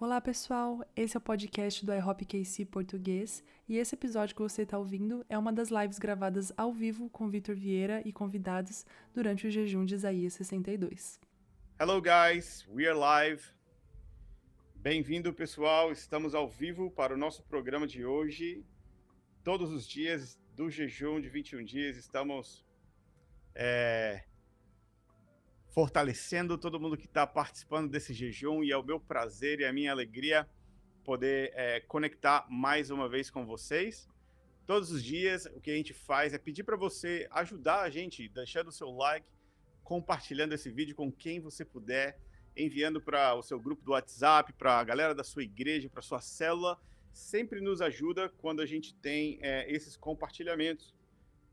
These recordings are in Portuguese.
Olá pessoal, esse é o podcast do iHop KC Português e esse episódio que você está ouvindo é uma das lives gravadas ao vivo com Vitor Vieira e convidados durante o jejum de Isaías 62. Hello guys, we are live. Bem-vindo pessoal, estamos ao vivo para o nosso programa de hoje. Todos os dias do jejum de 21 dias estamos é, fortalecendo todo mundo que está participando desse jejum e é o meu prazer e a minha alegria poder é, conectar mais uma vez com vocês. Todos os dias o que a gente faz é pedir para você ajudar a gente, deixando o seu like, compartilhando esse vídeo com quem você puder, enviando para o seu grupo do WhatsApp, para a galera da sua igreja, para sua célula. Sempre nos ajuda quando a gente tem é, esses compartilhamentos.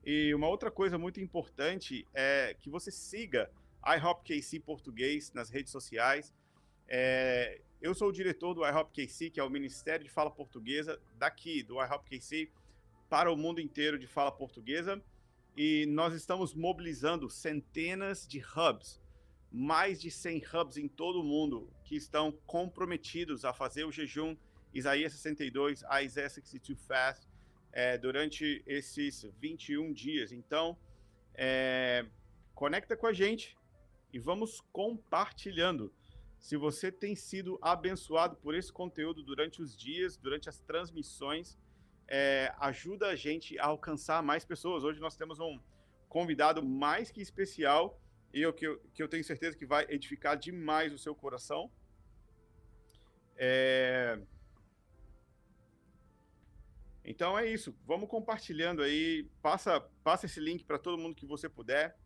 E uma outra coisa muito importante é que você siga iHopKC Português nas redes sociais. É, eu sou o diretor do iHopKC, que é o Ministério de Fala Portuguesa daqui, do iHopKC, para o mundo inteiro de fala portuguesa. E nós estamos mobilizando centenas de hubs, mais de 100 hubs em todo o mundo, que estão comprometidos a fazer o jejum Isaías 62, Isaiah 62 Fast, é, durante esses 21 dias. Então, é, conecta com a gente, e vamos compartilhando. Se você tem sido abençoado por esse conteúdo durante os dias, durante as transmissões, é, ajuda a gente a alcançar mais pessoas. Hoje nós temos um convidado mais que especial e eu, que, eu, que eu tenho certeza que vai edificar demais o seu coração. É... Então é isso. Vamos compartilhando aí. Passa, passa esse link para todo mundo que você puder.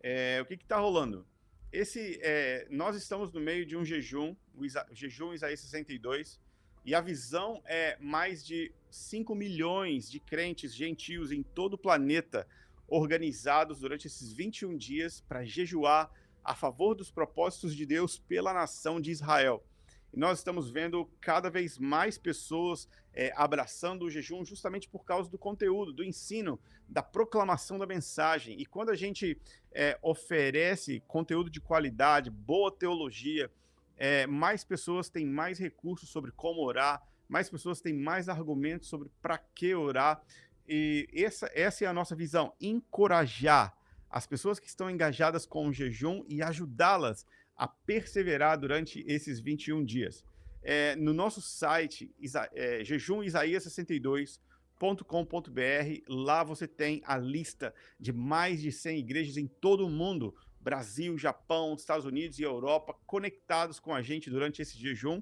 É, o que está rolando? Esse, é, nós estamos no meio de um jejum, o Isa, jejum Isaías 62, e a visão é mais de 5 milhões de crentes gentios em todo o planeta organizados durante esses 21 dias para jejuar a favor dos propósitos de Deus pela nação de Israel. Nós estamos vendo cada vez mais pessoas é, abraçando o jejum justamente por causa do conteúdo, do ensino, da proclamação da mensagem. E quando a gente é, oferece conteúdo de qualidade, boa teologia, é, mais pessoas têm mais recursos sobre como orar, mais pessoas têm mais argumentos sobre para que orar. E essa, essa é a nossa visão: encorajar as pessoas que estão engajadas com o jejum e ajudá-las a perseverar durante esses 21 dias. É, no nosso site, é, jejumisaias62.com.br, lá você tem a lista de mais de 100 igrejas em todo o mundo, Brasil, Japão, Estados Unidos e Europa, conectados com a gente durante esse jejum.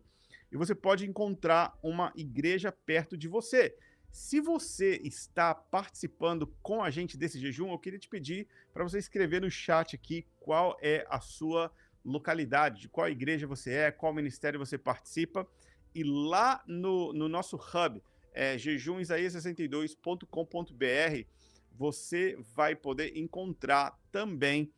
E você pode encontrar uma igreja perto de você. Se você está participando com a gente desse jejum, eu queria te pedir para você escrever no chat aqui qual é a sua localidade, de qual igreja você é, qual ministério você participa. E lá no, no nosso hub, é, jejumisaías62.com.br, você vai poder encontrar também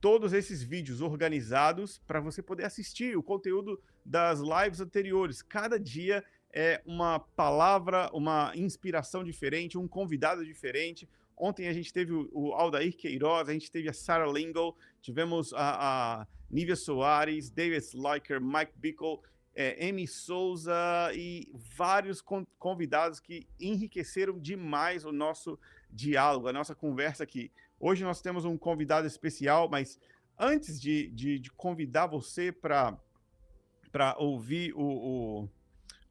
todos esses vídeos organizados para você poder assistir o conteúdo das lives anteriores. Cada dia é uma palavra, uma inspiração diferente, um convidado diferente. Ontem a gente teve o, Aldair Queiroz, a gente teve a Sarah Lingle, tivemos a, a Nívia Soares, David Sliker, Mike Bickle, é, Amy Souza e vários convidados que enriqueceram demais o nosso diálogo, a nossa conversa aqui. Hoje nós temos um convidado especial, mas antes de, de, de convidar você para ouvir o, o,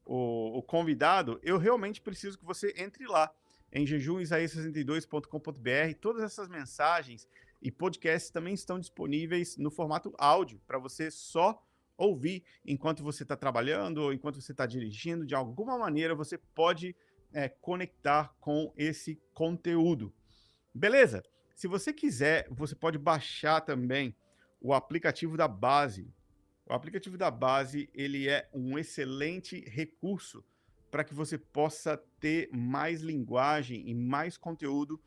o, o, convidado, eu realmente preciso que você entre lá em jejumisaías62.com.br. Todas essas mensagens e podcasts também estão disponíveis no formato áudio, para você só ouvir enquanto você está trabalhando ou enquanto você está dirigindo. De alguma maneira você pode é, conectar com esse conteúdo. Beleza? Se você quiser, você pode baixar também o aplicativo da base. O aplicativo da base ele é um excelente recurso para que você possa ter mais linguagem e mais conteúdo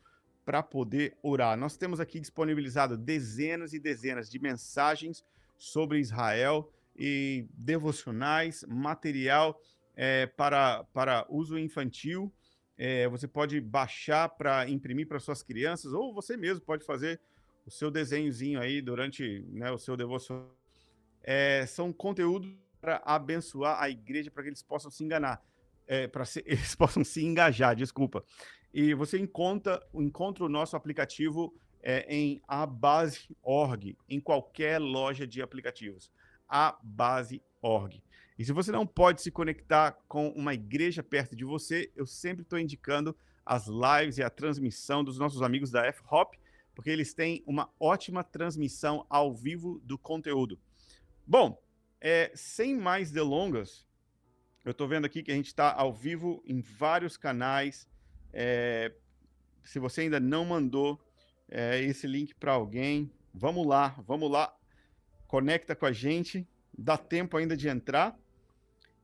para poder orar. Nós temos aqui disponibilizado dezenas e dezenas de mensagens sobre Israel e devocionais, material é, para, para uso infantil. É, você pode baixar para imprimir para suas crianças, ou você mesmo pode fazer o seu desenhozinho aí durante né, o seu devocional. É, são conteúdos para abençoar a igreja para que eles possam se enganar, é, para eles possam se engajar, desculpa. E você encontra, encontra o nosso aplicativo é, em abase.org, em qualquer loja de aplicativos. Abase.org. E se você não pode se conectar com uma igreja perto de você, eu sempre estou indicando as lives e a transmissão dos nossos amigos da F-Hop, porque eles têm uma ótima transmissão ao vivo do conteúdo. Bom, é, sem mais delongas, eu estou vendo aqui que a gente está ao vivo em vários canais. É, se você ainda não mandou é, esse link para alguém, vamos lá, vamos lá, conecta com a gente, dá tempo ainda de entrar.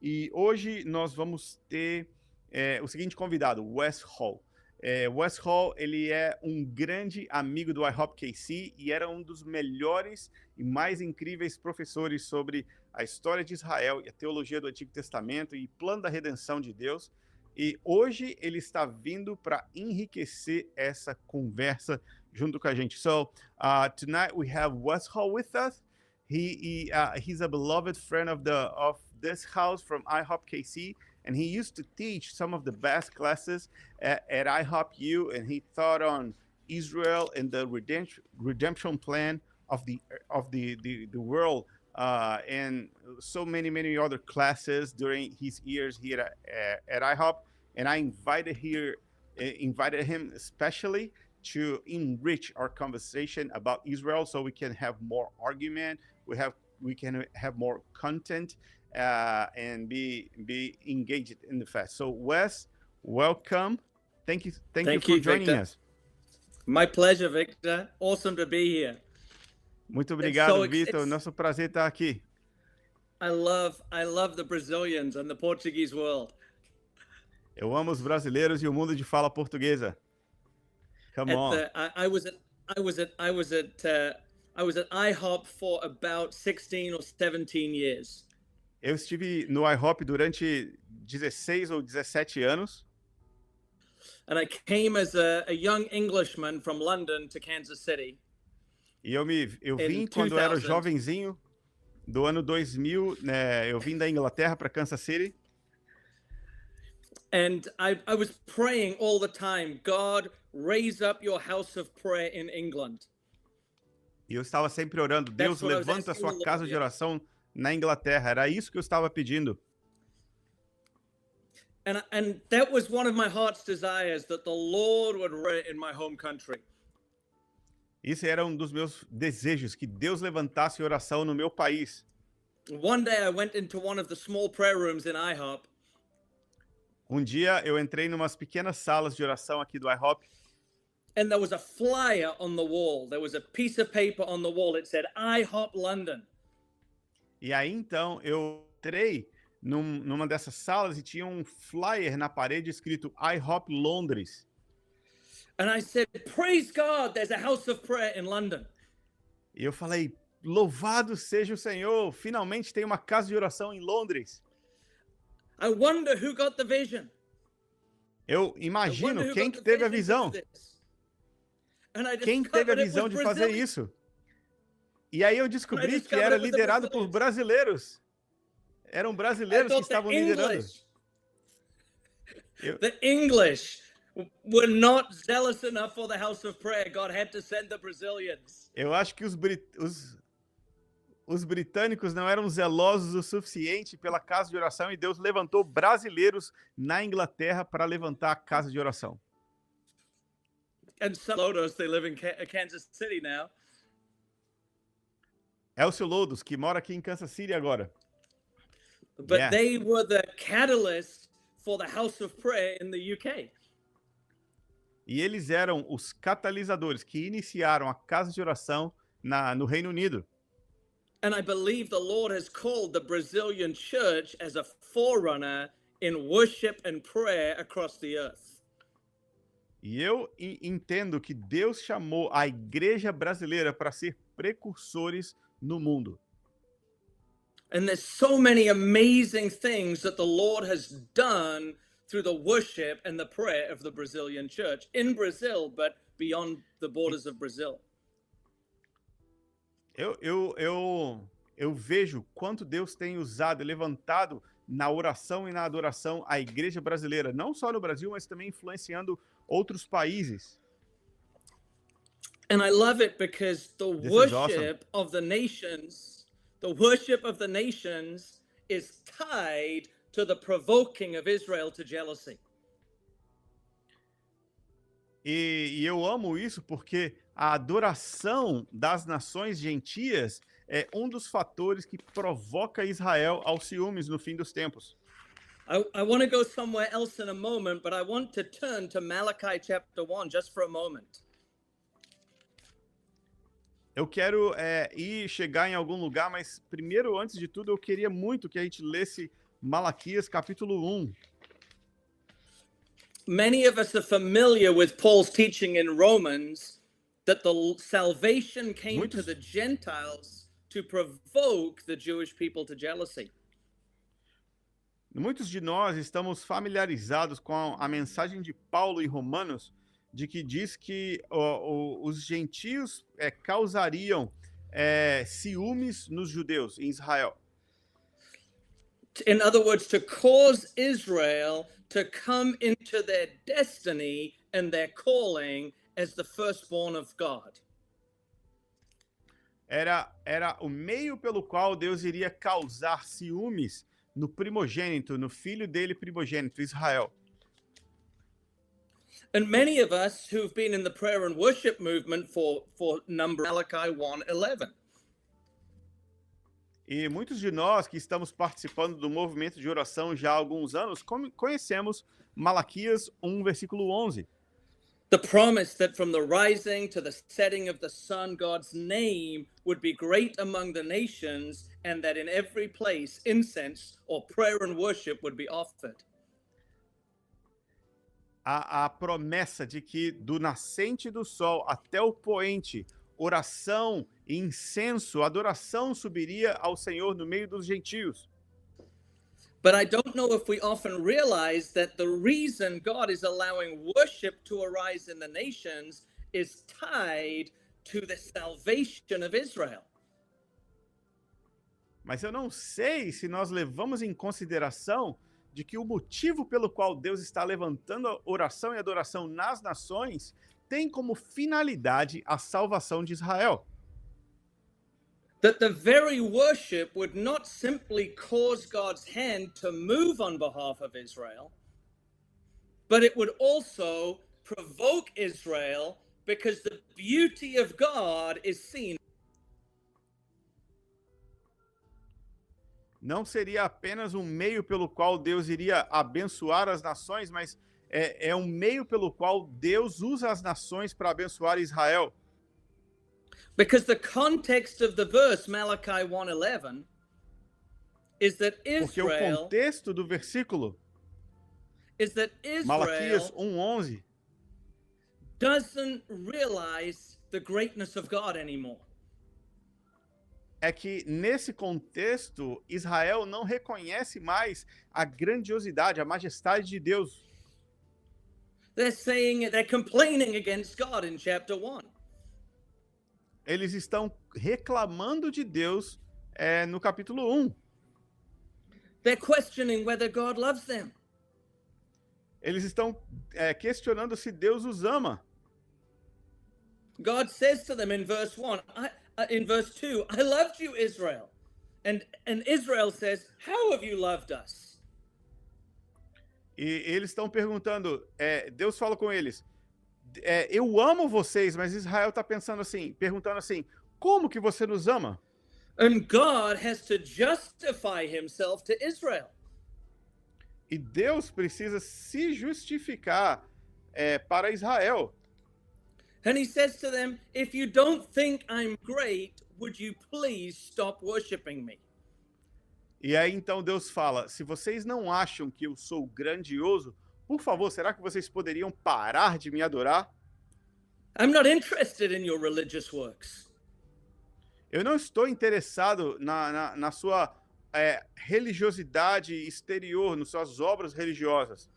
E hoje nós vamos ter é, o seguinte convidado, Wes Hall. É, Wes Hall ele é um grande amigo do IHOP KC e era um dos melhores e mais incríveis professores sobre a história de Israel e a teologia do Antigo Testamento e plano da redenção de Deus. E hoje ele está vindo para enriquecer essa conversa junto com a gente. So uh, tonight we have Wes Hall with us. He, he uh, he's a beloved friend of the of this house from IHOP KC, and he used to teach some of the best classes at, at IHOP U, and he taught on Israel and the redemption redemption plan of the of the the, the world, uh, and so many many other classes during his years here at, at IHOP. And I invited here invited him especially to enrich our conversation about Israel, so we can have more argument. We have we can have more content uh, and be be engaged in the fest. So Wes, welcome. Thank you. Thank, thank you for you, joining Victor. us. My pleasure, Victor. Awesome to be here. Muito obrigado, so, Vitor. Nosso prazer estar aqui. I love I love the Brazilians and the Portuguese world. Eu amo os brasileiros e o mundo de fala portuguesa. Come at on. The, I, I, was at I was at I was at uh, I was at IHOP for about 16 or 17 years. Eu estive no IHOP durante 16 ou 17 anos. And I came as a, a young Englishman from London to Kansas City. E eu me eu vim quando 2000. era jovenzinho do ano 2000, né, eu vim da Inglaterra para Kansas City. And I, I was praying all the time, God, raise up your house of prayer in England. E eu estava sempre orando, Deus levanta a sua casa de oração na Inglaterra. Era isso que eu estava pedindo. And, and that was one of my heart's desires that the Lord would reign in my home country. Isso era um dos meus desejos que Deus levantasse oração no meu país. One day I went into one of the small prayer rooms in IHOP. Um dia eu entrei numas pequenas salas de oração aqui do IHOP. And there was a flyer on the wall. There was a piece of paper on the wall. It said IHOP London. E aí então eu entrei num, numa dessas salas e tinha um flyer na parede escrito IHOP Londres. And I said, "Praise God, there's a house of prayer in London." E eu falei, louvado seja o Senhor, finalmente tem uma casa de oração em Londres. I wonder who got the vision. Eu imagino quem que teve a visão. Quem teve a visão de fazer isso? E aí eu descobri que era liderado por brasileiros. Eram brasileiros que estavam liderando. Eu... The English were not zealous enough for the house of prayer. God had to send the Brazilians. Eu acho que os, brit... os... os britânicos não eram zelosos o suficiente pela casa de oração e Deus levantou brasileiros na Inglaterra para levantar a casa de oração. And some Lotus, they live in Kansas City now. Elcio Lodos, que mora aqui em Kansas City agora. But yeah. they were the catalyst for the House of Prayer in the UK. E eles eram os catalisadores que iniciaram a casa de oração na, no Reino Unido. And I believe the Lord has called the Brazilian church as a forerunner in worship and prayer across the earth. E eu entendo que Deus chamou a igreja brasileira para ser precursores no mundo. And there's so many amazing things that the Lord has done through the worship and the prayer of the Brazilian church in Brazil, but beyond the borders of Brazil. Eu, eu, eu, eu vejo quanto Deus tem usado e levantado na oração e na adoração a igreja brasileira, não só no Brasil, mas também influenciando outros países. And I love it because the This is worship of the nations, the worship of the nations is tied to the provoking of Israel to jealousy. E, e eu amo isso porque a adoração das nações gentias é um dos fatores que provoca Israel aos ciúmes no fim dos tempos. I, I want to go somewhere else in a moment, but I want to turn to Malachi chapter 1 just for a moment. Eu quero é, ir chegar em algum lugar, mas primeiro, antes de tudo, eu queria muito que a gente lesse Malaquias capítulo 1. Many of us are familiar with Paul's teaching in Romans that the salvation came to Muitos- the Gentiles to provoke the Jewish people to jealousy. Muitos de nós estamos familiarizados com a, a mensagem de Paulo em Romanos, de que diz que ó, os gentios é, causariam é, ciúmes nos judeus em Israel. In other words, to cause Israel to come into their destiny and their calling as the firstborn of God. Era, era o meio pelo qual Deus iria causar ciúmes no primogênito, no filho dele primogênito, Israel. And many of us who've been in the prayer and worship movement for, for number Malachi 1:11. E muitos de nós que estamos participando do movimento de oração já há alguns anos, conhecemos Malaquias 1, versículo 11. The promise that from the rising to the setting of the sun, God's name would be great among the nations, and that in every place incense or prayer and worship would be offered. A, a promessa de que do nascente do sol até o poente, oração e incenso, adoração subiria ao Senhor no meio dos gentios. But I don't know if we often realize that the reason God is allowing worship to arise in the nations is tied to the salvation of Israel. Mas eu não sei se nós levamos em consideração de que o motivo pelo qual Deus está levantando a oração e adoração nas nações tem como finalidade a salvação de Israel. That the very worship would not simply cause God's hand to move on behalf of Israel, but it would also provoke Israel because the beauty of God is seen. Não seria apenas um meio pelo qual Deus iria abençoar as nações, mas é, é um meio pelo qual Deus usa as nações para abençoar Israel. Because the context of the verse Malachi 1:11 is that Porque o Israel contexto do versículo, is that Malaquias Israel 1,11, doesn't realize the greatness of God anymore. é que nesse contexto Israel não reconhece mais a grandiosidade, a majestade de Deus. They're saying they're complaining against God in chapter 1. Eles estão reclamando de Deus é, no capítulo 1. They're questioning whether God loves them. Eles estão é, questionando se Deus os ama. God says to them in verse 1, I, uh, in verse 2, I loved you, Israel. And, and Israel says, How have you loved us? E eles estão perguntando, é, Deus fala com eles, é, eu amo vocês, mas Israel está pensando assim, perguntando assim, como que você nos ama? And God has to justify himself to Israel. E Deus precisa se justificar é, para Israel. And he says to them, If you don't think I'm great, would you please stop worshiping me? E aí então Deus fala: se vocês não acham que eu sou grandioso, por favor, será que vocês poderiam parar de me adorar? I'm not interested in your religious works. Eu não estou interessado na, na, na sua é, religiosidade exterior, nas suas obras religiosas.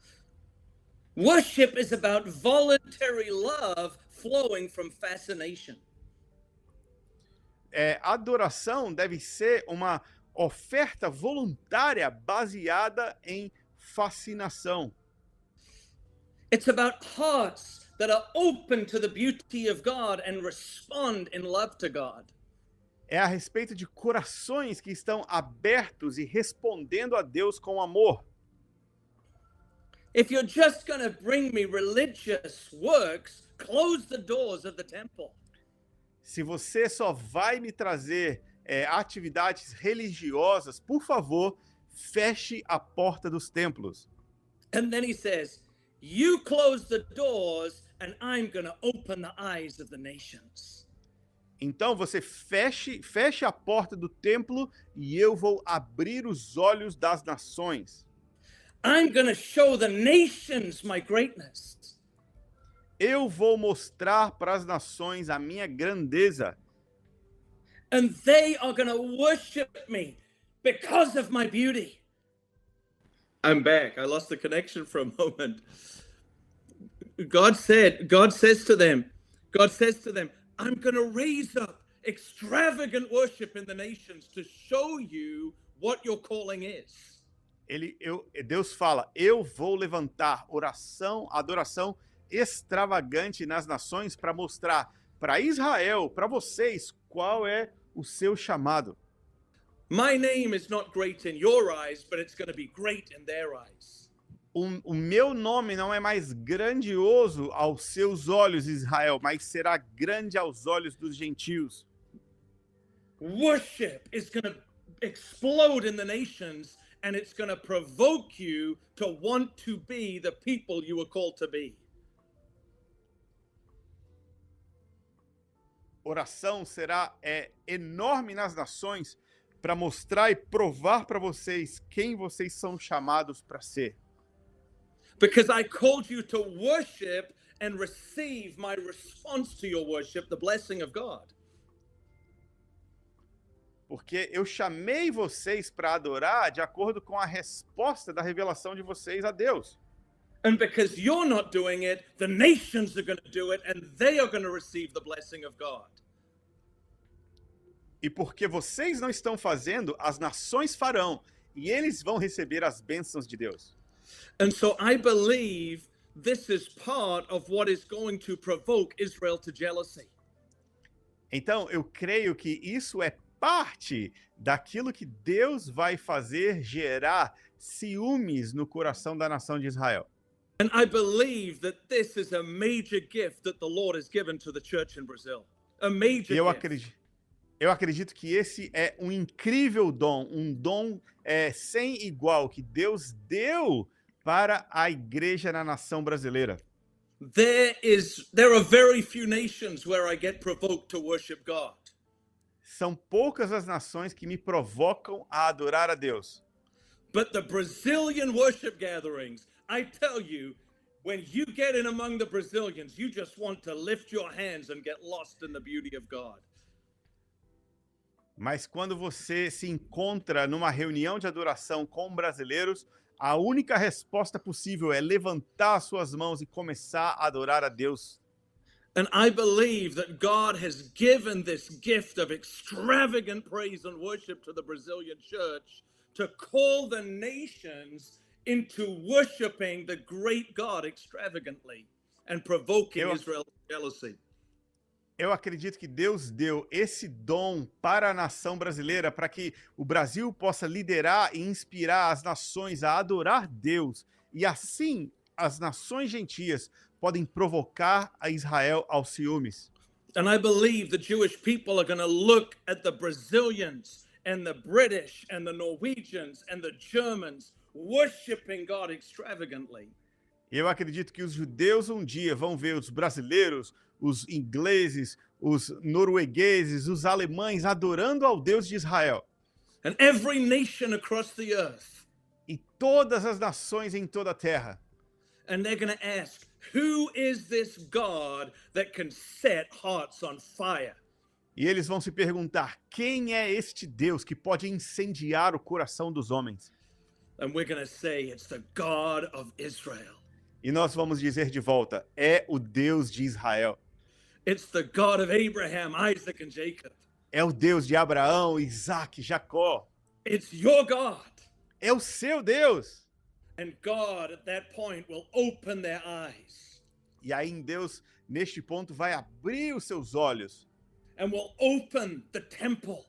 Worship is about voluntary love flowing from fascination. é, adoração deve ser uma oferta voluntária baseada em fascinação. It's about hearts that are open to the beauty of God and respond in love to God. É a respeito de corações que estão abertos e respondendo a Deus com amor. If you're just going to bring me religious works, close the doors of the temple. Se você só vai me trazer é, atividades religiosas, por favor, feche a porta dos templos. And then he says, You close the doors, and I'm going to open the eyes of the nations. Então você feche, feche a porta do templo e eu vou abrir os olhos das nações. I'm going to show the nations my greatness. Eu vou mostrar para as nações a minha grandeza. And they are going to worship me because of my beauty. I'm back. I lost the connection for a moment. God said, God says to them, God says to them, I'm going to raise up extravagant worship in the nations to show you what your calling is. Ele, eu, Deus fala: Eu vou levantar oração, adoração extravagante nas nações para mostrar para Israel, para vocês, qual é o seu chamado. My name is not great in your eyes, but it's going to be great in their eyes. O, o meu nome não é mais grandioso aos seus olhos, Israel, mas será grande aos olhos dos gentios. Worship is going to explode in the nations and it's going to provoke you to want to be the people you were called to be. Oração será é enorme nas nações para mostrar e provar para vocês quem vocês são chamados para ser. Because I called you to worship and receive my response to your worship, the blessing of God. Porque eu chamei vocês para adorar de acordo com a resposta da revelação de vocês a Deus. And because you're not doing it, the nations are going to do it and they are going to receive the blessing of God. E porque vocês não estão fazendo, as nações farão, e eles vão receber as bênçãos de Deus. And so I believe this is part of what is going to provoke Israel to jealousy. Então, eu creio que isso é parte daquilo que Deus vai fazer gerar ciúmes no coração da nação de Israel. And I believe that this is a major gift that the Lord has given to the church in Brazil. A major eu acredito, eu acredito que esse é um incrível dom, um dom é, sem igual que Deus deu para a igreja na nação brasileira. There is there are very few nations where I get provoked to worship God. São poucas as nações que me provocam a adorar a Deus. But the Brazilian worship gatherings, I tell you, when you get in among the Brazilians, you just want to lift your hands and get lost in the beauty of God. Mas quando você se encontra numa reunião de adoração com brasileiros, a única resposta possível é levantar suas mãos e começar a adorar a Deus. And I believe that God has given this gift of extravagant praise and worship to the Brazilian church to call the nations into worshiping the great God extravagantly and provoking Eu- Israel's jealousy. Eu acredito que Deus deu esse dom para a nação brasileira para que o Brasil possa liderar e inspirar as nações a adorar Deus. E assim, as nações gentias podem provocar a Israel aos ciúmes. And I believe the Jewish people are going to look at the Brazilians and the British and the Norwegians and the Germans worshiping God extravagantly. Eu acredito que os judeus um dia vão ver os brasileiros, os ingleses, os noruegueses, os alemães adorando ao Deus de Israel. And every nation across the earth. E todas as nações em toda a terra. And they're going to ask, Who is this God that can set hearts on fire? E eles vão se perguntar: quem é este Deus que pode incendiar o coração dos homens? And we're going to say, It's the God of Israel. E nós vamos dizer de volta: é o Deus de Israel. It's the God of Abraham, Isaac, and Jacob. é o Deus de Abraão, Isaac, Jacó. It's your God. É o seu Deus. And God at that point will open their eyes E aí em Deus, neste ponto, vai abrir os seus olhos. and will open the temple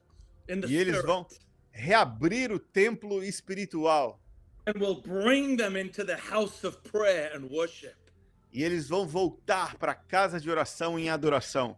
in the E eles spirit vão reabrir o templo espiritual. and will bring them into the house of prayer and worship. E eles vão voltar para a casa de oração em adoração.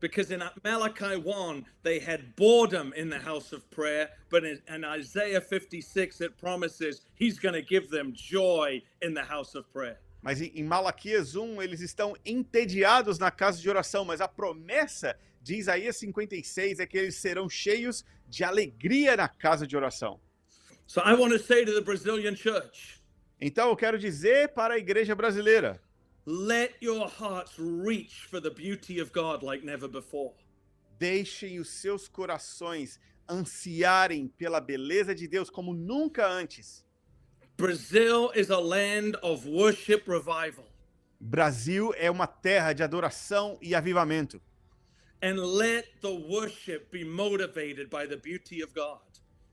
Because in Malachi 1, they had boredom in the house of prayer, but in, in Isaiah 56, it promises he's going to give them joy in the house of prayer. Mas em Malaquias 1, eles estão entediados na casa de oração, mas a promessa de Isaías 56 é que eles serão cheios de alegria na casa de oração. So I want to say to the Brazilian church Então eu quero dizer para a igreja brasileira: let your hearts reach for the beauty of God like never before. deixem os seus corações ansiarem pela beleza de Deus como nunca antes. Brazil is a land of worship revival. Brasil é uma terra de adoração e avivamento. And let the worship be motivated by the beauty of God.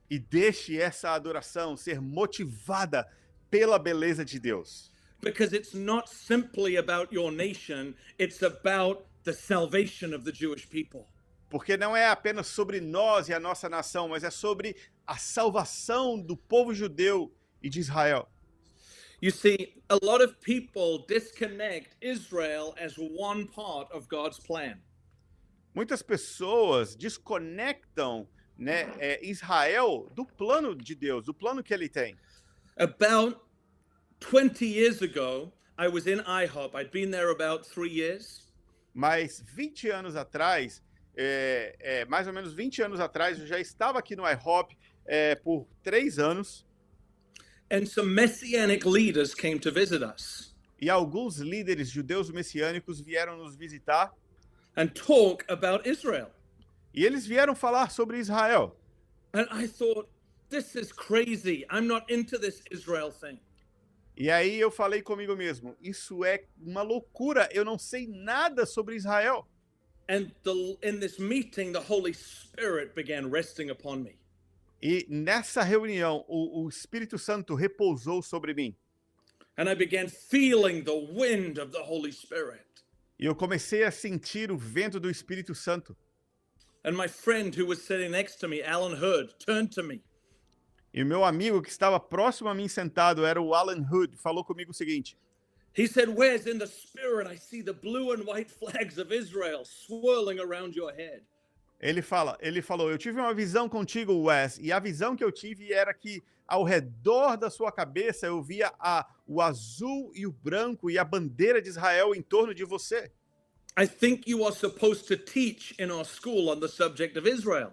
E deixe essa adoração ser motivada pela beleza de Deus. Because it's not simply about your nation, it's about the salvation of the Jewish people. Porque não é apenas sobre nós e a nossa nação, mas é sobre a salvação do povo judeu e de Israel. You see, a lot of people disconnect Israel as one part of God's plan. Muitas pessoas desconectam né, é, Israel do plano de Deus, do plano que ele tem. About 20 years ago, I was in IHOP. I'd been there about three years. Mas 20 anos atrás, é, é, mais ou menos 20 anos atrás, eu já estava aqui no IHOP é, por três anos And some messianic leaders came to visit us e alguns líderes judeus messiânicos vieram nos visitar and talk about Israel. e eles vieram falar sobre Israel. And I thought, this is crazy. I'm not into this Israel thing. E aí eu falei comigo mesmo, isso é uma loucura, eu não sei nada sobre Israel. And the, in this meeting, the Holy Spirit began resting upon me. E nessa reunião, o, o Espírito Santo repousou sobre mim. And I began feeling the wind of the Holy Spirit. E eu comecei a sentir o vento do Espírito Santo. And my friend who was sitting next to me, Alan Hood, turned to me E o meu amigo que estava próximo a mim sentado era o Alan Hood, falou comigo o seguinte: He said, Wes, in the spirit, I see the blue and white flags of Israel swirling around your head. Ele fala, ele falou: "Eu tive uma visão contigo, Wes, e a visão que eu tive era que ao redor da sua cabeça eu via a, o azul e o branco e a bandeira de Israel em torno de você. I think you are supposed to teach in our school on the subject of Israel.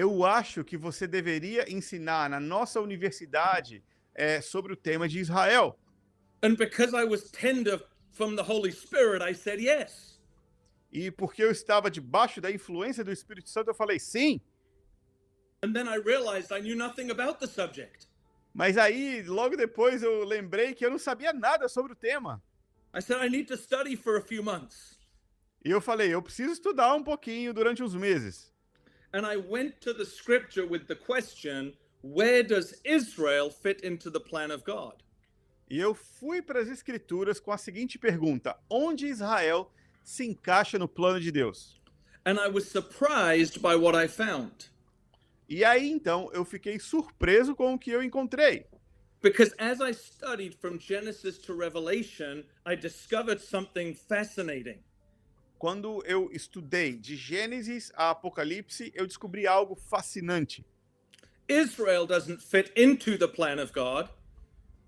Eu acho que você deveria ensinar na nossa universidade é, sobre o tema de Israel. And because I was tender from the Holy Spirit, I said yes. E porque eu estava debaixo da influência do Espírito Santo, eu falei sim. And then I realized I knew nothing about the subject. Mas aí, logo depois, eu lembrei que eu não sabia nada sobre o tema. I said, I need to study for a few months. E eu falei, eu preciso estudar um pouquinho durante uns meses. And I went to the scripture with the question where does Israel fit into the plan of God? E eu fui para as escrituras com a seguinte pergunta: onde Israel se encaixa no plano de Deus? And I was surprised by what I found. E aí então eu fiquei surpreso com o que eu encontrei. Because as I studied from Genesis to Revelation, I discovered something fascinating. Quando eu estudei de Gênesis a Apocalipse, eu descobri algo fascinante. Israel doesn't fit into the plan of God.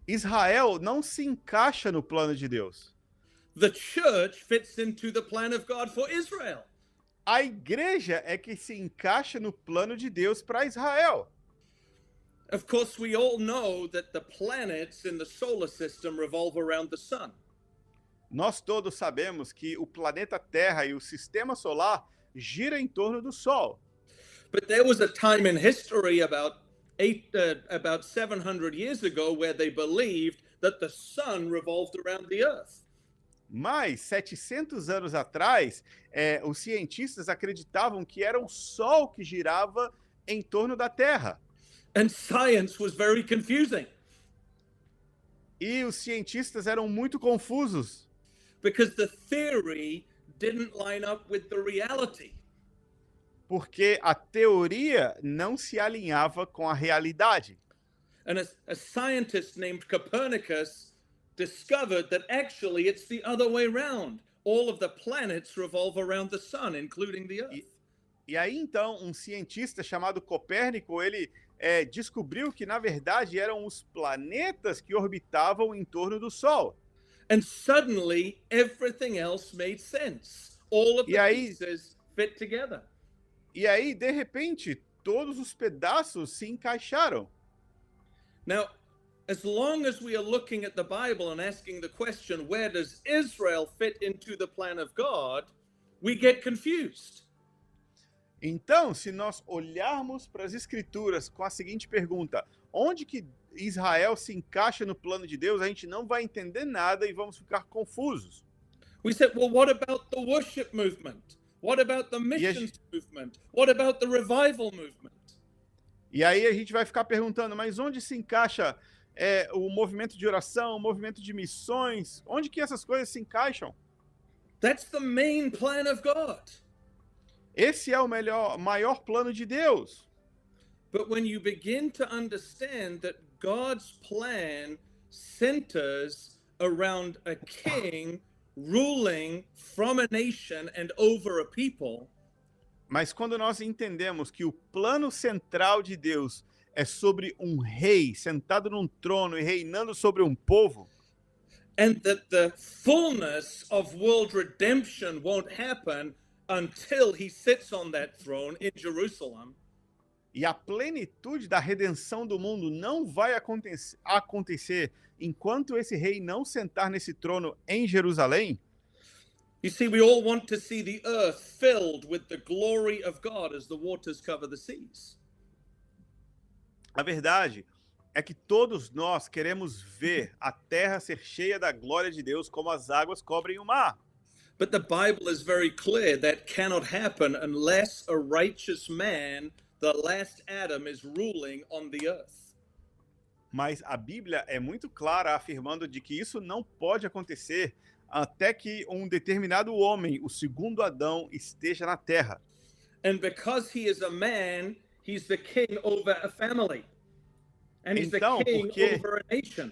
Israel não se encaixa no plano de Deus. The church fits into the plan of God for Israel. A igreja é que se encaixa no plano de Deus para Israel. Of course, we all know that the planets in the solar system revolve around the sun. Nós todos sabemos que o planeta Terra e o sistema solar gira em torno do Sol. But there was a time in history about eight, uh, about 700 years ago where they believed that the sun revolved around the earth. Mas 700 anos atrás, é, os cientistas acreditavam que era o Sol que girava em torno da Terra. And science was very confusing E os cientistas eram muito confusos, because the theory didn't line up with the reality. porque a teoria não se alinhava com a realidade. And a, a scientist named Copernicus discovered that actually it's the other way around. All of the planets revolve around the sun, including the Earth. E aí então um cientista chamado Copérnico ele é, descobriu que na verdade eram os planetas que orbitavam em torno do Sol. And suddenly everything else made sense. All of E the aí- pieces fit together. E aí de repente todos os pedaços se encaixaram. Now, as long as we are looking at the Bible and asking the question, where does Israel fit into the plan of God? We get confused. Então, se nós olharmos para as escrituras com a seguinte pergunta: onde que Israel se encaixa no plano de Deus? A gente não vai entender nada e vamos ficar confusos. We said, well, what about the worship movement? What about the missions movement? What about the revival movement? E aí a gente vai ficar perguntando, mas onde se encaixa é, o movimento de oração, o movimento de missões? Onde que essas coisas se encaixam? That's the main plan of God. Esse é o melhor, maior plano de Deus. But when you begin to understand that God's plan centers around a king ruling from a nation and over a people, Mas quando nós entendemos que o plano central de Deus é sobre um rei sentado num trono e reinando sobre um povo, and that the fullness of world redemption won't happen until he sits on that throne in Jerusalem, e a plenitude da redenção do mundo não vai acontecer, acontecer enquanto esse rei não sentar nesse trono em Jerusalém, you see, we all want to see the earth filled with the glory of God as the waters cover the seas. A verdade é que todos nós queremos ver a terra ser cheia da glória de Deus como as águas cobrem o mar. But the Bible is very clear that cannot happen unless a righteous man, the last Adam, is ruling on the earth. Mas a Bíblia é muito clara afirmando de que isso não pode acontecer até que um determinado homem, o segundo Adão, esteja na terra. And because he is a man, he's the king over a family. And he's Então, the king porque- over a nation.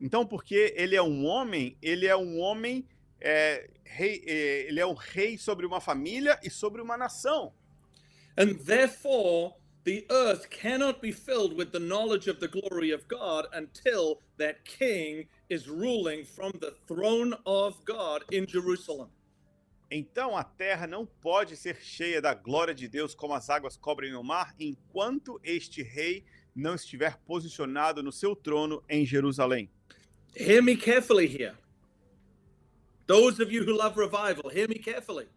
Então, porque ele é um homem, ele é um homem, é, rei, é, ele é um rei sobre uma família e sobre uma nação. And therefore, the earth cannot be filled with the knowledge of the glory of God until that king is ruling from the throne of God in Jerusalem. Então a terra não pode ser cheia da glória de Deus como as águas cobrem o mar, enquanto este rei não estiver posicionado no seu trono em Jerusalém. Hear me carefully here. Those of you who love revival, hear me carefully.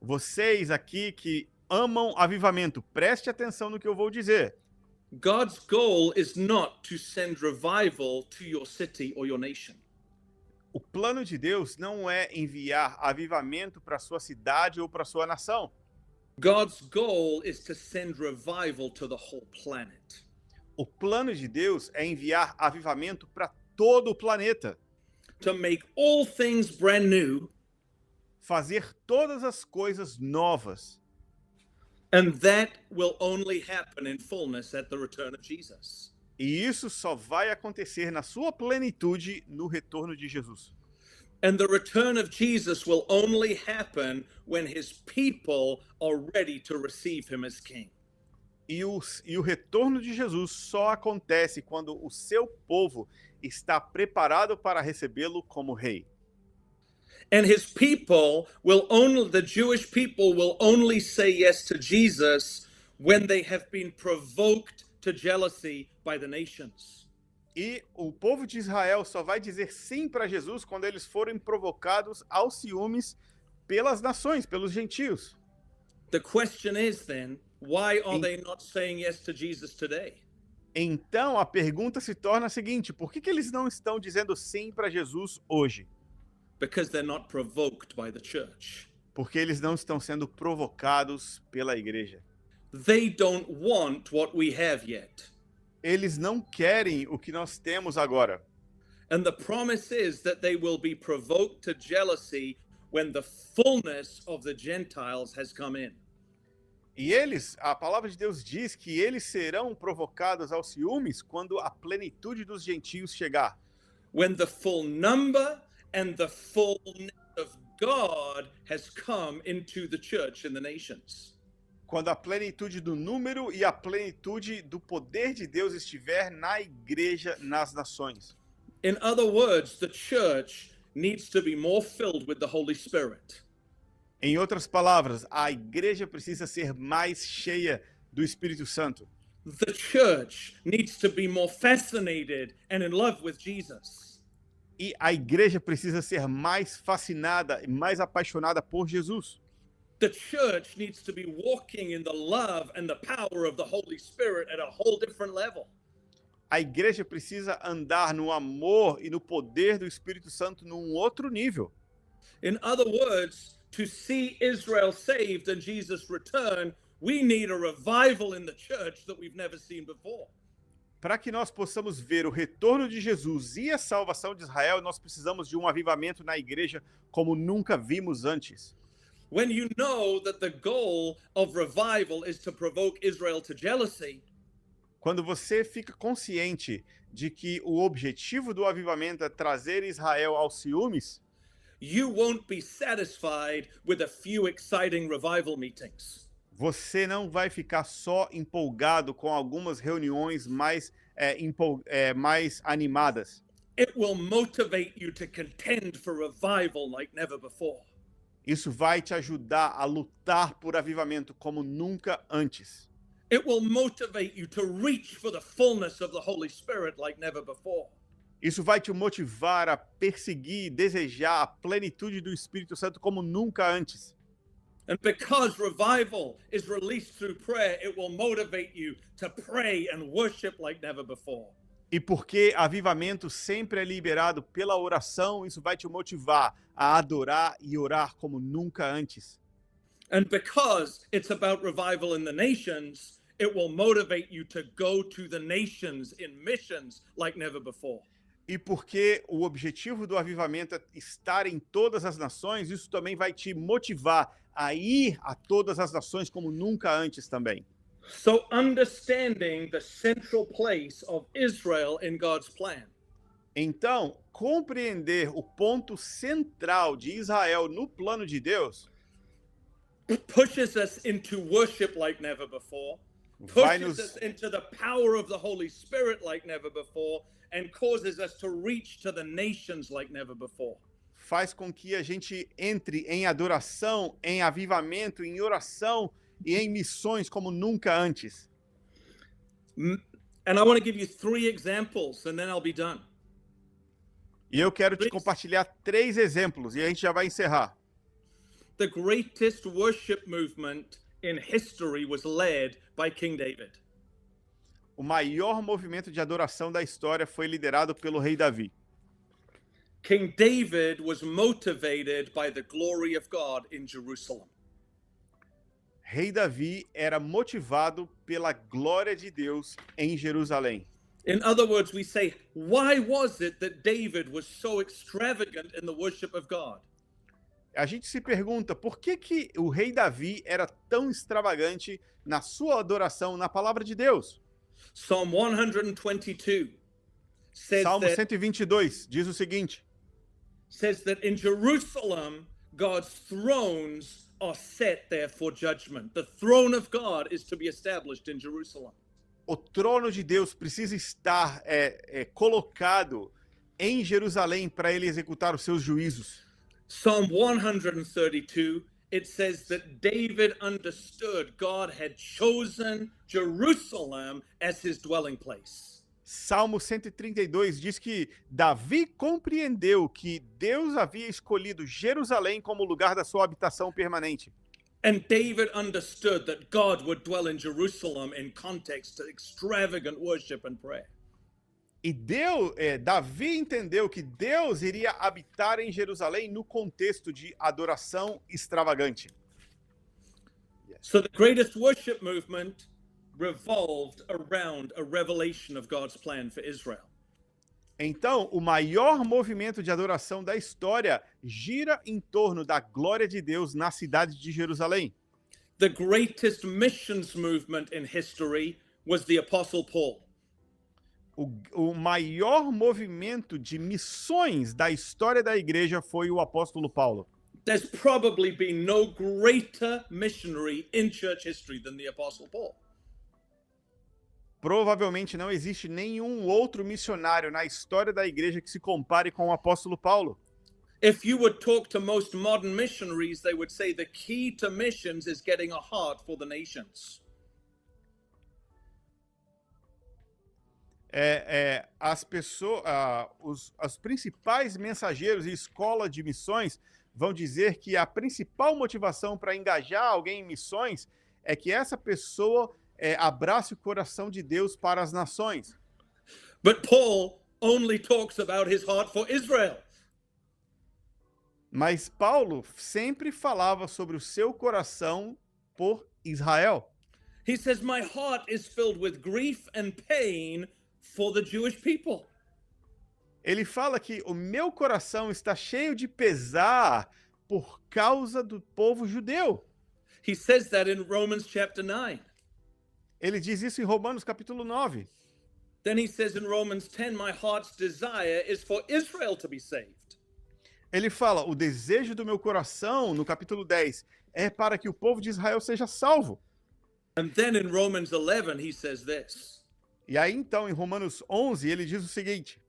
Vocês aqui que amam avivamento, preste atenção no que eu vou dizer. God's goal is not to send revival to your city or your nation. O plano de Deus não é enviar avivamento para sua cidade ou para sua nação. God's goal is to send revival to the whole planet. O plano de Deus é enviar avivamento para todo o planeta, To make all things brand new, fazer todas as coisas novas. And that will only happen in fullness at the return of Jesus. E isso só vai acontecer na sua plenitude no retorno de Jesus. And the return of Jesus will only happen when his people are ready to receive him as king. E o, e o retorno de Jesus só acontece quando o seu povo está preparado para recebê-lo como rei. And his people will only, the Jewish people will only say yes to Jesus when they have been provoked to jealousy by the nations. E o povo de Israel só vai dizer sim para Jesus quando eles forem provocados aos ciúmes pelas nações, pelos gentios. The question is then, why are they not saying yes to Jesus today? Então a pergunta se torna a seguinte: por que, que eles não estão dizendo sim para Jesus hoje? Because they're not provoked by the church. Porque eles não estão sendo provocados pela igreja. They don't want what we have yet. Eles não querem o que nós temos agora. And the promise is that they will be provoked to jealousy when the fullness of the Gentiles has come in. E eles, a palavra de Deus diz que eles serão provocados aos ciúmes quando a plenitude dos gentios chegar. When the full number and the fullness of God has come into the church and the nations. Quando a plenitude do número e a plenitude do poder de Deus estiver na igreja, nas nações. In other words, the church needs to be more filled with the Holy Spirit. Em outras palavras, a igreja precisa ser mais cheia do Espírito Santo. The church needs to be more fascinated and in love with Jesus. E a igreja precisa ser mais fascinada e mais apaixonada por Jesus. The church needs to be walking in the love and the power of the Holy Spirit at a whole different level. A igreja precisa andar no amor e no poder do Espírito Santo num outro nível. In other words, to see Israel saved and Jesus return, we need a revival in the church that we've never seen before. Para que nós possamos ver o retorno de Jesus e a salvação de Israel, nós precisamos de um avivamento na igreja como nunca vimos antes. When you know that the goal of revival is to provoke Israel to jealousy, Quando você fica consciente de que o objetivo do avivamento é trazer Israel aos ciúmes, you won't be satisfied with a few exciting revival meetings. Você não vai ficar só empolgado com algumas reuniões mais, é, empol- é, mais animadas. It will motivate you to contend for revival like never before. Isso vai te ajudar a lutar por avivamento como nunca antes. It will motivate you to reach for the fullness of the Holy Spirit like never before. Isso vai te motivar a perseguir e desejar a plenitude do Espírito Santo como nunca antes. And because revival is released through prayer, it will motivate you to pray and worship like never before. E porque avivamento sempre é liberado pela oração, isso vai te motivar a adorar e orar como nunca antes. And because it's about revival in the nations, it will motivate you to go to the nations in missions like never before. E porque o objetivo do avivamento é estar em todas as nações, isso também vai te motivar a ir a todas as nações como nunca antes também. So, understanding the central place of Israel in God's plan Então, compreender o ponto central de Israel no plano de Deus pushes us into worship like never before, pushes nos, us into the power of the Holy Spirit like never before, and causes us to reach to the nations like never before. Faz com que a gente entre em adoração, em avivamento, em oração e em missões como nunca antes. And I want to give you three examples and then I'll be done. E eu quero te compartilhar três exemplos e a gente já vai encerrar. The greatest worship movement in history was led by King David. O maior movimento de adoração da história foi liderado pelo rei Davi. King David was motivated by the glory of God in Jerusalem. Rei Davi era motivado pela glória de Deus em Jerusalém. In other words, we say, why was it that David was so extravagant in the worship of God? A gente se pergunta por que, que o rei Davi era tão extravagante na sua adoração na palavra de Deus. Psalm 122 says Salmo that, 122 diz o seguinte: says that in Jerusalem, God's thrones are set there for judgment. The throne of God is to be established in Jerusalem. o trono de Deus precisa estar é, é, colocado em Jerusalém para ele executar os seus juízos. Psalm 132, it says that David understood God had chosen Jerusalem as his dwelling place. Salmo 132 diz que Davi compreendeu que Deus havia escolhido Jerusalém como lugar da sua habitação permanente. And David understood that God would dwell in Jerusalem in context to extravagant worship and prayer. E Deus, é, Davi entendeu que Deus iria habitar em Jerusalém no contexto de adoração extravagante. So the greatest worship movement revolved around a revelation of God's plan for Israel. Então, o maior movimento de adoração da história gira em torno da glória de Deus na cidade de Jerusalém. The greatest missions movement in history was the Apostle Paul. O, o maior movimento de missões da história da igreja foi o apóstolo Paulo. There's probably been no greater missionary in church history than the Apostle Paul. Provavelmente não existe nenhum outro missionário na história da igreja que se compare com o apóstolo Paulo. If you would talk to most modern missionaries, they would say the key to missions is getting a heart for the nations. É, é, as pessoas, ah, os, os principais mensageiros e escola de missões vão dizer que a principal motivação para engajar alguém em missões é que essa pessoa é, abrace o coração de Deus para as nações. But Paul only talks about his heart for Israel. Mas Paulo sempre falava sobre o seu coração por Israel. He says, My heart is filled with grief and pain for the Jewish people. Ele fala que o meu coração está cheio de pesar por causa do povo judeu. He says that in Romans chapter 9. Ele diz isso em Romanos capítulo 9. Then he says in Romans 10, My heart's desire is for Israel to be saved. Ele fala: "O desejo do meu coração", no capítulo 10, é para que o povo de Israel seja salvo. And then in Romans 11, he says this E aí então em Romanos 11 ele diz o seguinte: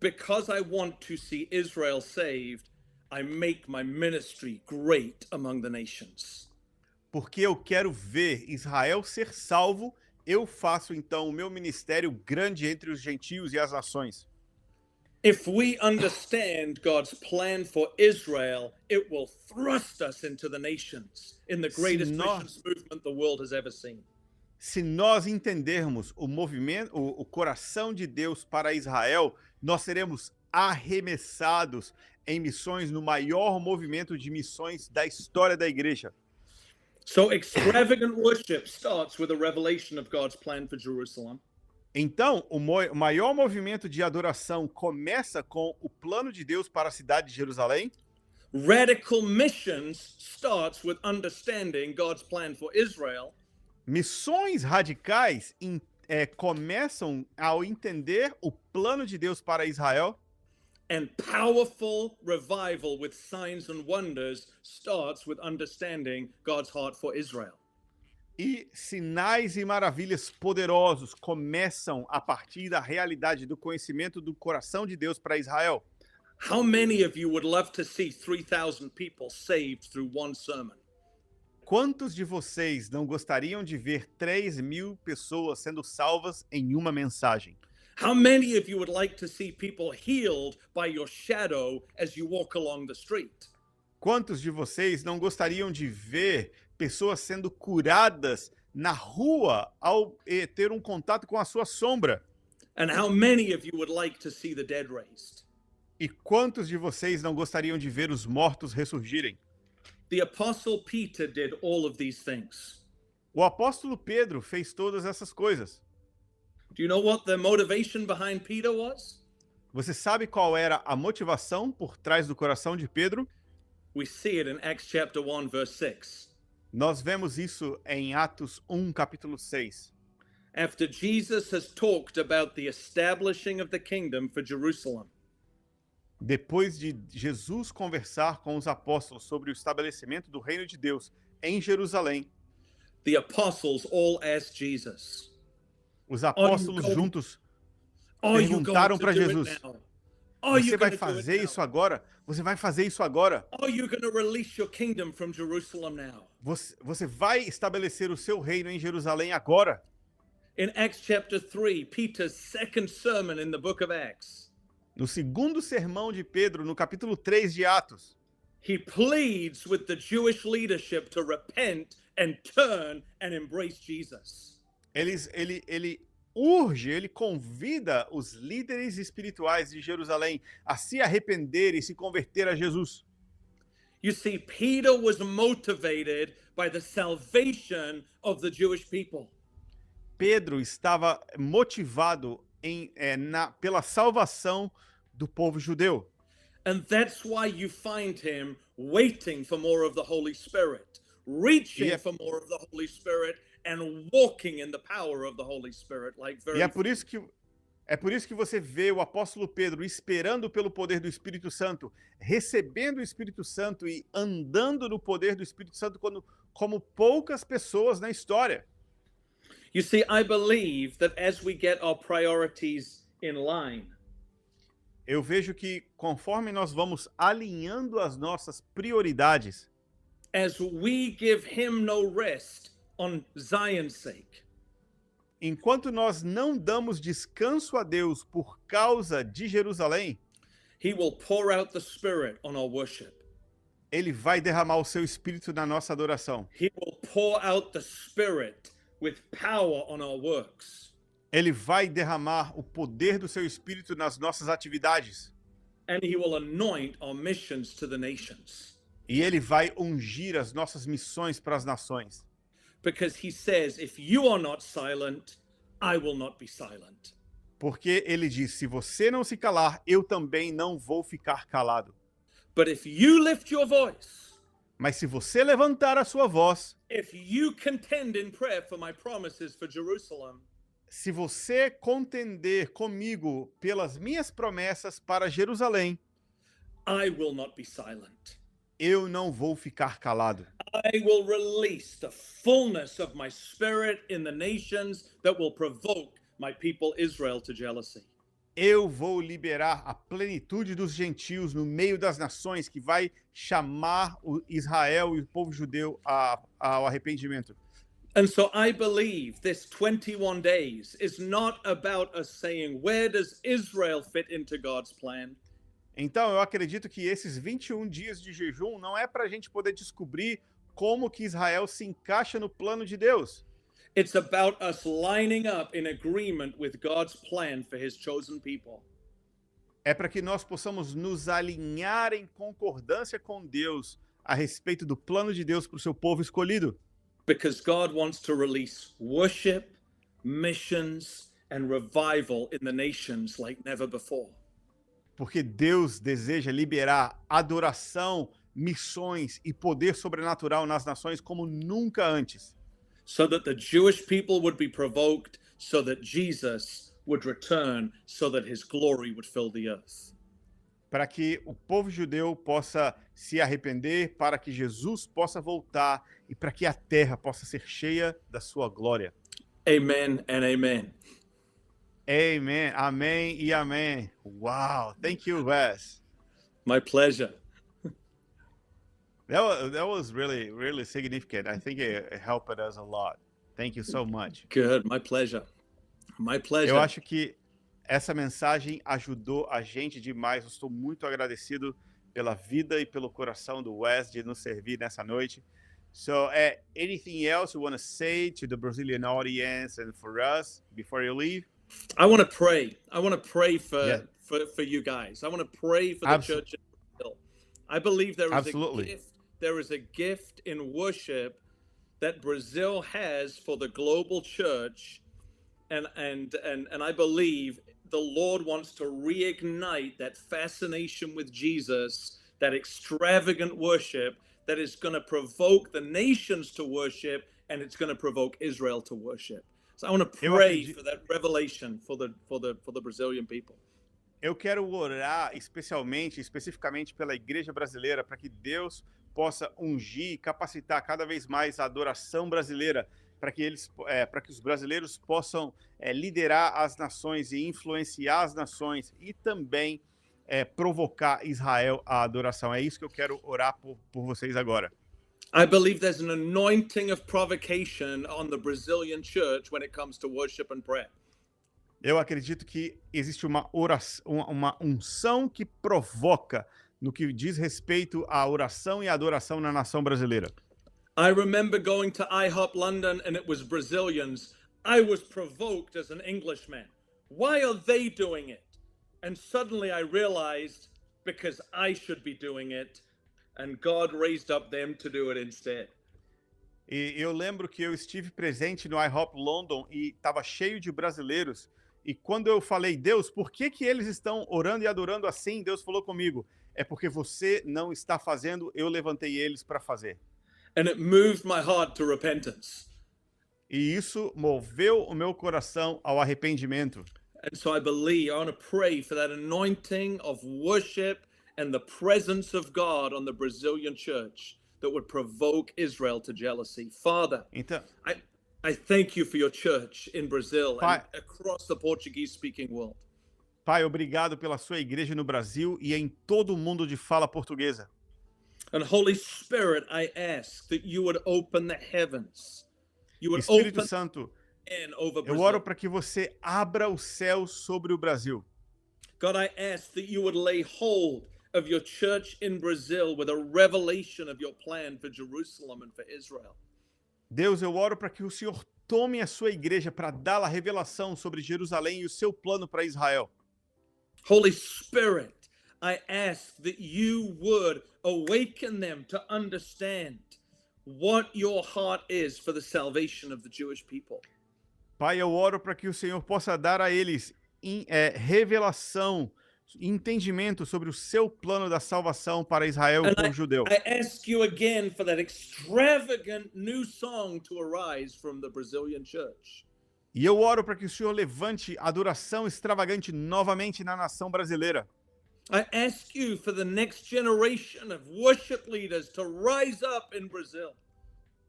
Because I want to see Israel saved, I make my ministry great among the nations. Porque eu quero ver Israel ser salvo, eu faço então o meu ministério grande entre os gentios e as nações. If we understand God's plan for Israel, it will thrust us into the nations in the greatest nós- movement the world has ever seen. Se nós entendermos o movimento, o, o coração de Deus para Israel, nós seremos arremessados em missões no maior movimento de missões da história da igreja. So extravagant worship starts with a revelation of God's plan for Jerusalem. Então, o maior movimento de adoração começa com o plano de Deus para a cidade de Jerusalém. Radical missions starts with understanding God's plan for Israel. Missões radicais é, começam ao entender o plano de Deus para Israel. And powerful revival with signs and wonders starts with understanding God's heart for Israel. E sinais e maravilhas poderosos começam a partir da realidade do conhecimento do coração de Deus para Israel. How many of you would love to see 3,000 people saved through one sermon? Quantos de vocês não gostariam de ver 3 mil pessoas sendo salvas em uma mensagem? How many of you would like to see people healed by your shadow as you walk along the street? Quantos de vocês não gostariam de ver pessoas sendo curadas na rua ao eh, ter um contato com a sua sombra? And how many of you would like to see the dead raised? E quantos de vocês não gostariam de ver os mortos ressurgirem? The Apostle Peter did all of these things. O apóstolo Pedro fez todas essas coisas. Do you know what the motivation behind Peter was? Você sabe qual era a motivação por trás do coração de Pedro? We see it in Acts chapter 1, verse 6. Nós vemos isso em Atos 1, capítulo 6. After Jesus has talked about the establishing of the kingdom for Jerusalem, Depois de Jesus conversar com os apóstolos sobre o estabelecimento do reino de Deus em Jerusalém, the apostles all asked Jesus, os apóstolos juntos, Perguntaram do Jesus, você vai fazer isso agora? Você vai fazer isso agora? Você, você vai estabelecer o seu reino em Jerusalém agora? In Acts chapter 3, Peter's second sermon in the book of Acts, No segundo sermão de Pedro, no capítulo 3 de Atos, he pleads with the Jewish leadership to repent and turn and embrace Jesus. Eles, ele, ele urge, ele convida os líderes espirituais de Jerusalém a se arrepender e se converter a Jesus. You see, Peter was motivated by the salvation of the Jewish people. Pedro estava motivado em, é, na, pela salvação do povo judeu. And that's why you find him waiting for more of the Holy Spirit, reaching Yeah. for more of the Holy Spirit, and walking in the power of the Holy Spirit, like very E é por isso que é por isso que você vê o apóstolo Pedro esperando pelo poder do Espírito Santo, recebendo o Espírito Santo e andando no poder do Espírito Santo quando, como poucas pessoas na história. You see, I believe that as we get our priorities in line, Eu vejo que conforme nós vamos alinhando as nossas prioridades, as we give him no rest on Zion's sake, enquanto nós não damos descanso a Deus por causa de Jerusalém, he will pour out the Spirit on our worship. ele vai derramar o seu espírito na nossa adoração. He will pour out the Spirit with power on our works. Ele vai derramar o poder do seu espírito nas nossas atividades. And he will anoint our missions to the nations. E ele vai ungir as nossas missões para as nações. Because he says, if you are not silent, I will not be silent. Porque ele diz: se você não se calar, eu também não vou ficar calado. But if you lift your voice, Mas se você levantar a sua voz, if you contend in prayer for my promises for Jerusalem, se você contender comigo pelas minhas promessas para Jerusalém, I will not be silent. Eu não vou ficar calado. I will release the fullness of my spirit in the nations that will provoke my people Israel to jealousy. Eu vou liberar a plenitude dos gentios no meio das nações, que vai chamar o Israel e o povo judeu a- ao arrependimento. And so I believe this 21 days is not about us saying, where does Israel fit into God's plan? Então, eu acredito que esses 21 dias de jejum não é para a gente poder descobrir como que Israel se encaixa no plano de Deus. It's about us lining up in agreement with God's plan for his chosen people. É para que nós possamos nos alinhar em concordância com Deus a respeito do plano de Deus para o seu povo escolhido. Because God wants to release worship, missions, and revival in the nations like never before. Porque Deus deseja liberar adoração, missões e poder sobrenatural nas nações como nunca antes. so that the Jewish people would be provoked, so that Jesus would return, so that his glory would fill the earth. Para que o povo judeu possa se arrepender, para que Jesus possa voltar e para que a terra possa ser cheia da sua glória. Amen and amen. Amen, amém e amém. Wow, thank you, Wes. My pleasure. That was, that was really, really significant. I think it, it helped us a lot. Thank you so much. Good. My pleasure. My pleasure. Eu acho que essa mensagem ajudou a gente demais. Eu estou muito agradecido pela vida e pelo coração do Wes de nos servir nessa noite. So, uh, anything else you want to say to the Brazilian audience and for us before you leave? I want to pray. I want to pray for, Yeah. for for you guys. I want to pray for the Abso- church in Brazil. I believe there is Absolutely. a gift. There is a gift in worship that Brazil has for the global church, and and and and I believe the Lord wants to reignite that fascination with Jesus, that extravagant worship that is going to provoke the nations to worship, and it's going to provoke Israel to worship. So I want to pray for that revelation for the for the for the Brazilian people. Eu quero orar especialmente, especificamente pela igreja brasileira, para que Deus possa ungir e capacitar cada vez mais a adoração brasileira, para que eles, é, para que os brasileiros possam é, liderar as nações e influenciar as nações e também é, provocar Israel à adoração. É isso que eu quero orar por, por vocês agora. I believe there's an anointing of provocation on the Brazilian church when it comes to worship and prayer. Eu acredito que existe uma oração, uma, unção que provoca no que diz respeito à oração e à adoração na nação brasileira. I remember going to IHOP London and it was Brazilians I was provoked as an Englishman. Why are they doing it? And suddenly I realized because I should be doing it, and God raised up them to do it instead. E eu lembro que eu estive presente no IHOP London e estava cheio de brasileiros. E quando eu falei, Deus, por que, que eles estão orando e adorando assim? Deus falou comigo, é porque você não está fazendo, eu levantei eles para fazer. And it moved my heart to repentance. E isso moveu o meu coração ao arrependimento. And so I believe, I want to pray for that anointing of worship and the presence of God on the Brazilian church that would provoke Israel to jealousy. Father, Então, I, I thank you for your church in Brazil and Pai- across the Portuguese speaking world. Pai, obrigado pela sua igreja no Brasil e em todo o mundo de fala portuguesa. And Holy Spirit, I ask that you would open the heavens. You would Espírito open Santo, eu Brazil. oro para que você abra os céus sobre o Brasil. God, I ask that you would lay hold of your church in Brazil with a revelation of your plan for Jerusalem and for Israel. Deus, eu oro para que o Senhor tome a sua igreja para dar a revelação sobre Jerusalém e o seu plano para Israel. Holy Spirit, I ask that you would awaken them to understand what your heart is for the salvation of the Jewish people. Pai, eu oro para que o Senhor possa dar a eles em- é, revelação, entendimento sobre o seu plano da salvação para Israel e o judeu. I ask you again for that extravagant new song to arise from the Brazilian church. E eu oro para que o Senhor levante adoração extravagante novamente na nação brasileira. I ask you for the next generation of worship leaders to rise up in Brazil.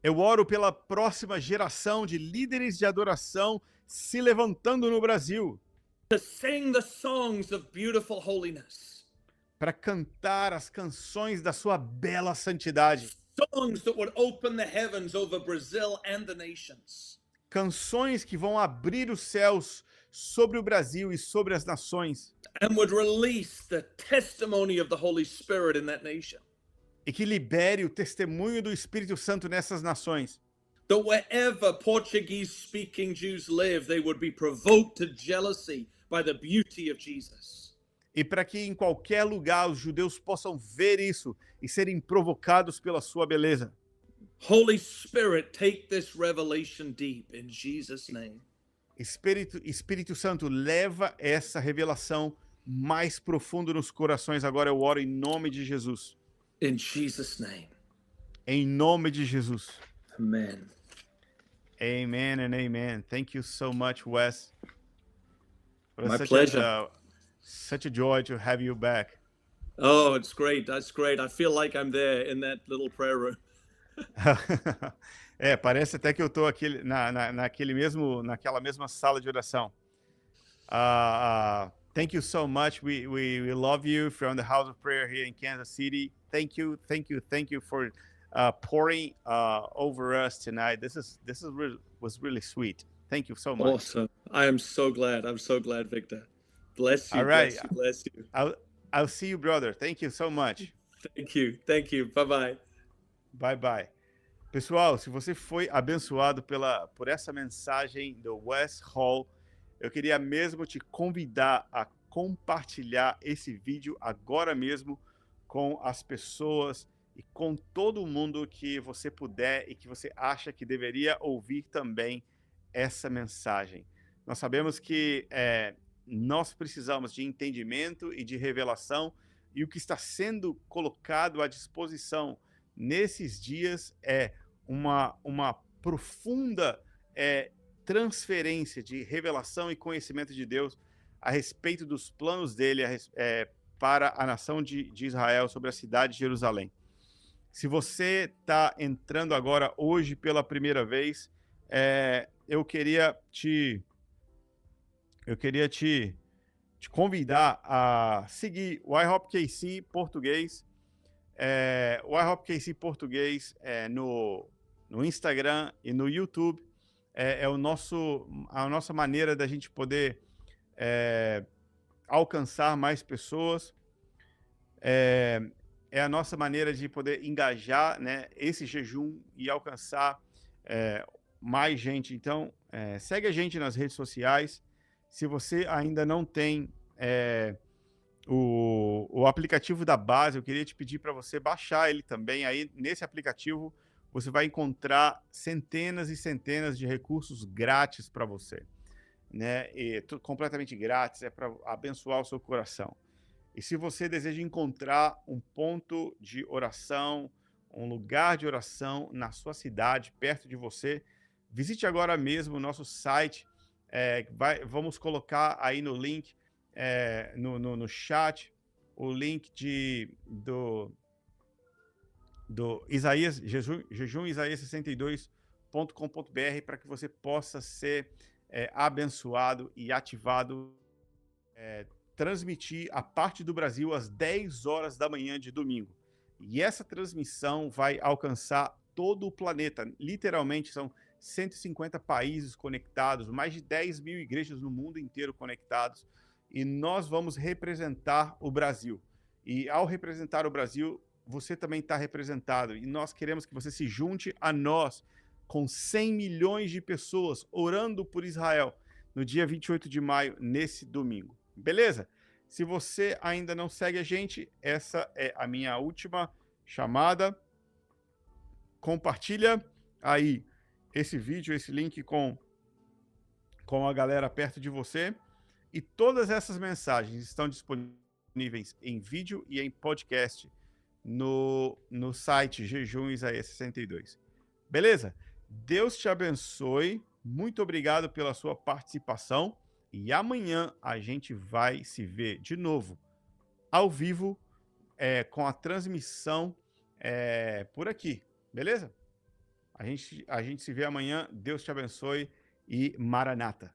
Eu oro pela próxima geração de líderes de adoração se levantando no Brasil to sing the songs of beautiful holiness, para cantar as canções da sua bela santidade. songs that would open the heavens over Brazil and the nations. Canções que vão abrir os céus sobre o Brasil e sobre as nações And would release the testimony of the Holy Spirit in that nation. e que libere o testemunho do Espírito Santo nessas nações. That wherever Portuguese speaking Jews live, they would be provoked to jealousy by the beauty of Jesus. E para que em qualquer lugar os judeus possam ver isso e serem provocados pela sua beleza. Holy Spirit, take this revelation deep in Jesus' name. Espírito, Espírito Santo, leva essa revelação mais profundo nos corações. Agora eu oro em nome de Jesus. In Jesus' name. Em nome de Jesus. Amen. Amen and amen. Thank you so much, Wes. My such pleasure. A, uh, such a joy to have you back. Oh, it's great. That's great. I feel like I'm there in that little prayer room. é, parece até que eu estou aqui na, na, naquele mesmo, naquela mesma sala de oração. Uh, uh, thank you so much. We, we, we love you from the House of Prayer here in Kansas City. Thank you, thank you, thank you for uh, pouring uh, over us tonight. This is this is re- was really sweet. Thank you so much. Awesome. I am so glad. I'm so glad, Victor. Bless you. All right. Bless you. Bless you. I'll I'll see you, brother. Thank you so much. Thank you. Thank you. Bye bye. Bye bye. Pessoal, se você foi abençoado pela por essa mensagem do West Hall, eu queria mesmo te convidar a compartilhar esse vídeo agora mesmo com as pessoas e com todo mundo que você puder e que você acha que deveria ouvir também essa mensagem. Nós sabemos que é, nós precisamos de entendimento e de revelação e o que está sendo colocado à disposição nesses dias é uma, uma profunda é, transferência de revelação e conhecimento de Deus a respeito dos planos dele é, para a nação de, de Israel, sobre a cidade de Jerusalém. Se você está entrando agora hoje pela primeira vez, é, eu queria te eu queria te, te convidar a seguir o iHopKC português é, o iHopKC português é, no, no Instagram e no YouTube é, é o nosso, a nossa maneira da gente poder é, alcançar mais pessoas. É, é a nossa maneira de poder engajar né, esse jejum e alcançar é, mais gente. Então, é, segue a gente nas redes sociais. Se você ainda não tem é, o, o aplicativo da base, eu queria te pedir para você baixar ele também. Aí, nesse aplicativo, você vai encontrar centenas e centenas de recursos grátis para você. Né? E, completamente grátis, é para abençoar o seu coração. E se você deseja encontrar um ponto de oração, um lugar de oração na sua cidade, perto de você, visite agora mesmo o nosso site. É, vai, vamos colocar aí no link, é, no, no, no, chat, o link de, do, do Isaías, jejum, jejum Isaías 62.com.br para que você possa ser é, abençoado e ativado. É, transmitir a parte do Brasil às 10 horas da manhã de domingo. E essa transmissão vai alcançar todo o planeta. Literalmente, são 150 países conectados, mais de 10 mil igrejas no mundo inteiro conectados. E nós vamos representar o Brasil. E ao representar o Brasil, você também está representado. E nós queremos que você se junte a nós com 100 milhões de pessoas orando por Israel no dia 28 de maio, nesse domingo. Beleza? Se você ainda não segue a gente, essa é a minha última chamada. Compartilha aí esse vídeo, esse link com, com a galera perto de você. E todas essas mensagens estão disponíveis em vídeo e em podcast no, no site Jejum Isaías 62. Beleza? Deus te abençoe. Muito obrigado pela sua participação. E amanhã a gente vai se ver de novo ao vivo é, com a transmissão é, por aqui, beleza? A gente, a gente se vê amanhã. Deus te abençoe e Maranata.